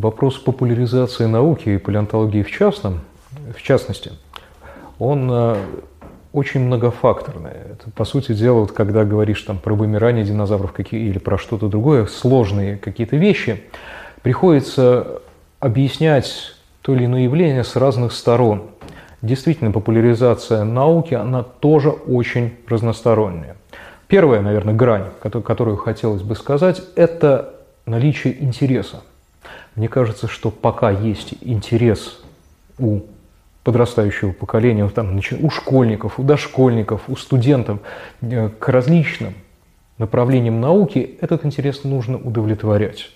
вопрос популяризации науки и палеонтологии в частном, в частности, он э, очень многофакторный. Это, по сути дела, вот когда говоришь там, про вымирание динозавров какие, или про что-то другое, сложные какие-то вещи, приходится объяснять то или иное явление с разных сторон. Действительно, популяризация науки, она тоже очень разносторонняя. Первая, наверное, грань, которую хотелось бы сказать, это наличие интереса. Мне кажется, что пока есть интерес у подрастающего поколения, там, у школьников, у дошкольников, у студентов э, к различным направлениям науки, этот интерес нужно удовлетворять.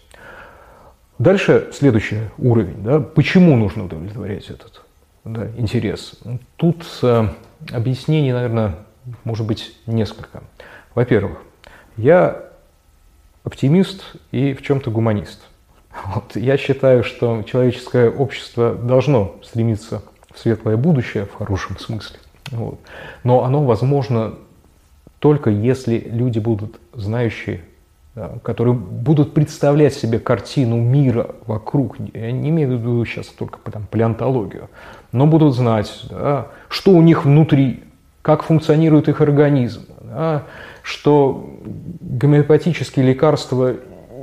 Дальше следующий уровень. Да, почему нужно удовлетворять этот да, интерес? Тут э, объяснений, наверное, может быть несколько. Во-первых, я оптимист и в чем-то гуманист. Вот, я считаю, что человеческое общество должно стремиться в светлое будущее в хорошем смысле. Вот. Но оно возможно только если люди будут знающие да, которые будут представлять себе картину мира вокруг, я не имею в виду сейчас только там, палеонтологию, но будут знать, да, что у них внутри, как функционирует их организм, да, что гомеопатические лекарства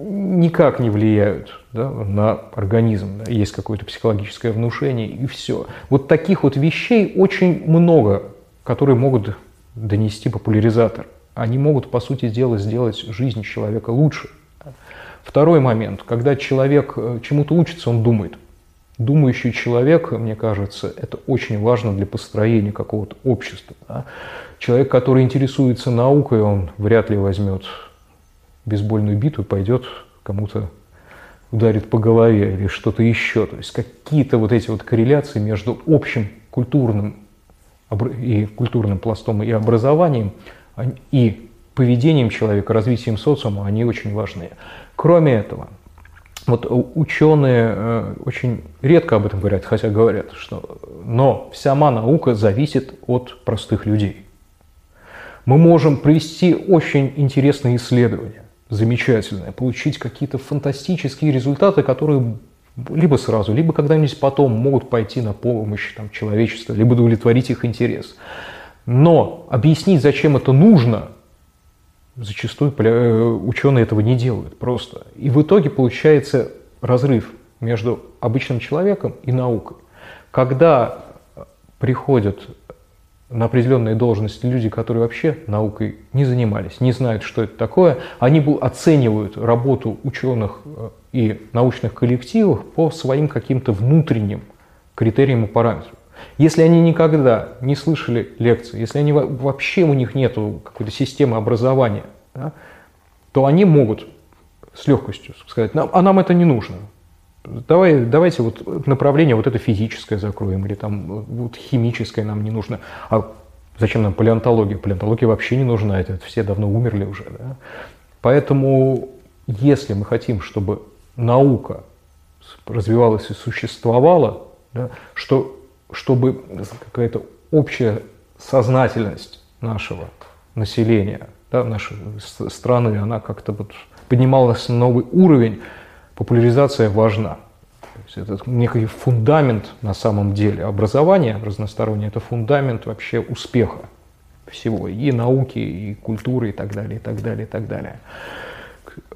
никак не влияют да, на организм, да, есть какое-то психологическое внушение и все. Вот таких вот вещей очень много, которые могут донести популяризатор они могут, по сути дела, сделать жизнь человека лучше. Второй момент, когда человек э, чему-то учится, он думает. Думающий человек, мне кажется, это очень важно для построения какого-то общества. Да? Человек, который интересуется наукой, он вряд ли возьмет бейсбольную биту и пойдет кому-то ударит по голове или что-то еще. То есть какие-то вот эти вот корреляции между общим культурным и культурным пластом и образованием – и поведением человека, развитием социума, они очень важны. Кроме этого, вот ученые э, очень редко об этом говорят, хотя говорят, что но вся наука зависит от простых людей. Мы можем провести очень интересные исследования, замечательные, получить какие-то фантастические результаты, которые либо сразу, либо когда-нибудь потом могут пойти на помощь там, человечеству, либо удовлетворить их интерес. Но объяснить, зачем это нужно, зачастую э, ученые этого не делают просто. И в итоге получается разрыв между обычным человеком и наукой. Когда приходят на определенные должности люди, которые вообще наукой не занимались, не знают, что это такое, они оценивают работу ученых э, и научных коллективов по своим каким-то внутренним критериям и параметрам. Если они никогда не слышали лекции, если они вообще у них нет какой-то системы образования, да, то они могут с легкостью сказать, а нам это не нужно. Давай, давайте вот направление вот это физическое закроем, или там вот химическое нам не нужно. А зачем нам палеонтология? Палеонтология вообще не нужна, это все давно умерли уже. Да? Поэтому, если мы хотим, чтобы наука развивалась и существовала, да, что чтобы какая-то общая сознательность нашего населения, да, нашей страны, она как-то вот поднималась на новый уровень, популяризация важна. То есть это некий фундамент на самом деле. Образование разностороннее – это фундамент вообще успеха всего, и науки, и культуры, и так далее, и так далее, и так далее.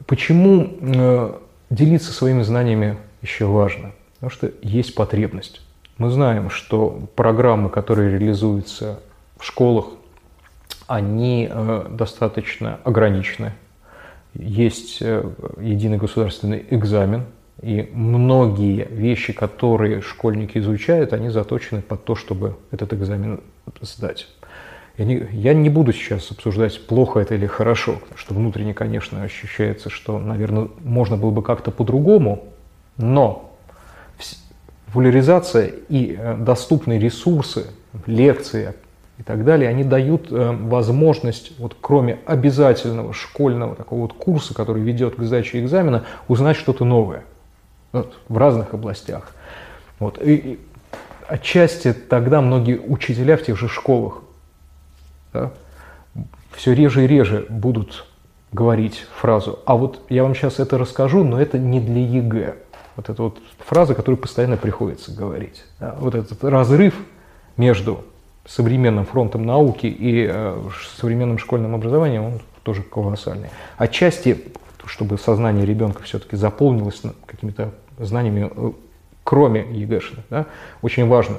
Почему э, делиться своими знаниями еще важно? Потому что есть потребность. Мы знаем, что программы, которые реализуются в школах, они э, достаточно ограничены. Есть э, единый государственный экзамен, и многие вещи, которые школьники изучают, они заточены под то, чтобы этот экзамен сдать. Я не, я не буду сейчас обсуждать, плохо это или хорошо, потому что внутренне, конечно, ощущается, что, наверное, можно было бы как-то по-другому, но популяризация и э, доступные ресурсы, лекции и так далее, они дают э, возможность, вот кроме обязательного школьного такого вот курса, который ведет к сдаче экзамена, узнать что-то новое вот, в разных областях. Вот. И, и отчасти тогда многие учителя в тех же школах да, все реже и реже будут говорить фразу, а вот я вам сейчас это расскажу, но это не для ЕГЭ. Вот это вот фраза, которую постоянно приходится говорить. Да? Вот этот разрыв между современным фронтом науки и э, современным школьным образованием, он тоже колоссальный. Отчасти, чтобы сознание ребенка все-таки заполнилось какими-то знаниями, э, кроме ЕГЭшных, да, очень важно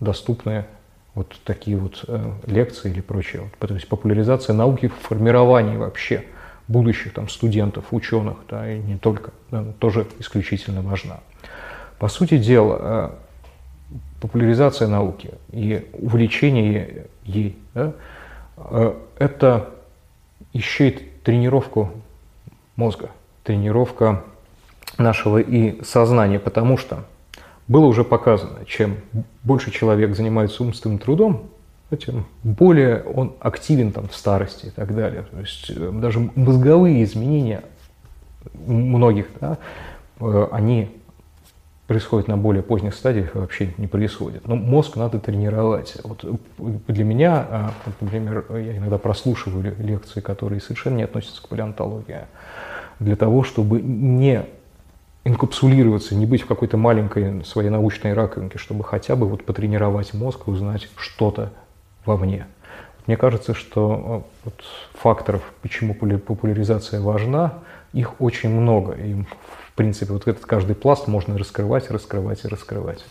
доступные вот такие вот э, лекции или прочее. Вот, то есть популяризация науки в формировании вообще будущих там, студентов, ученых, да, и не только, да, тоже исключительно важна. По сути дела, популяризация науки и увлечение ей, да, э, это еще и тренировку мозга, тренировка нашего и сознания, потому что было уже показано, чем больше человек занимается умственным трудом, тем более он активен там в старости и так далее. То есть э, даже мозговые изменения многих, да, э, они происходят на более поздних стадиях и вообще не происходят. Но мозг надо тренировать. Вот для меня, а, например, я иногда прослушиваю лекции, которые совершенно не относятся к палеонтологии, для того, чтобы не инкапсулироваться, не быть в какой-то маленькой своей научной раковинке, чтобы хотя бы вот потренировать мозг и узнать что-то вовне. Мне кажется, что э, вот факторов, почему популяризация важна, их очень много. И, принципе, вот этот каждый пласт можно раскрывать, раскрывать и раскрывать.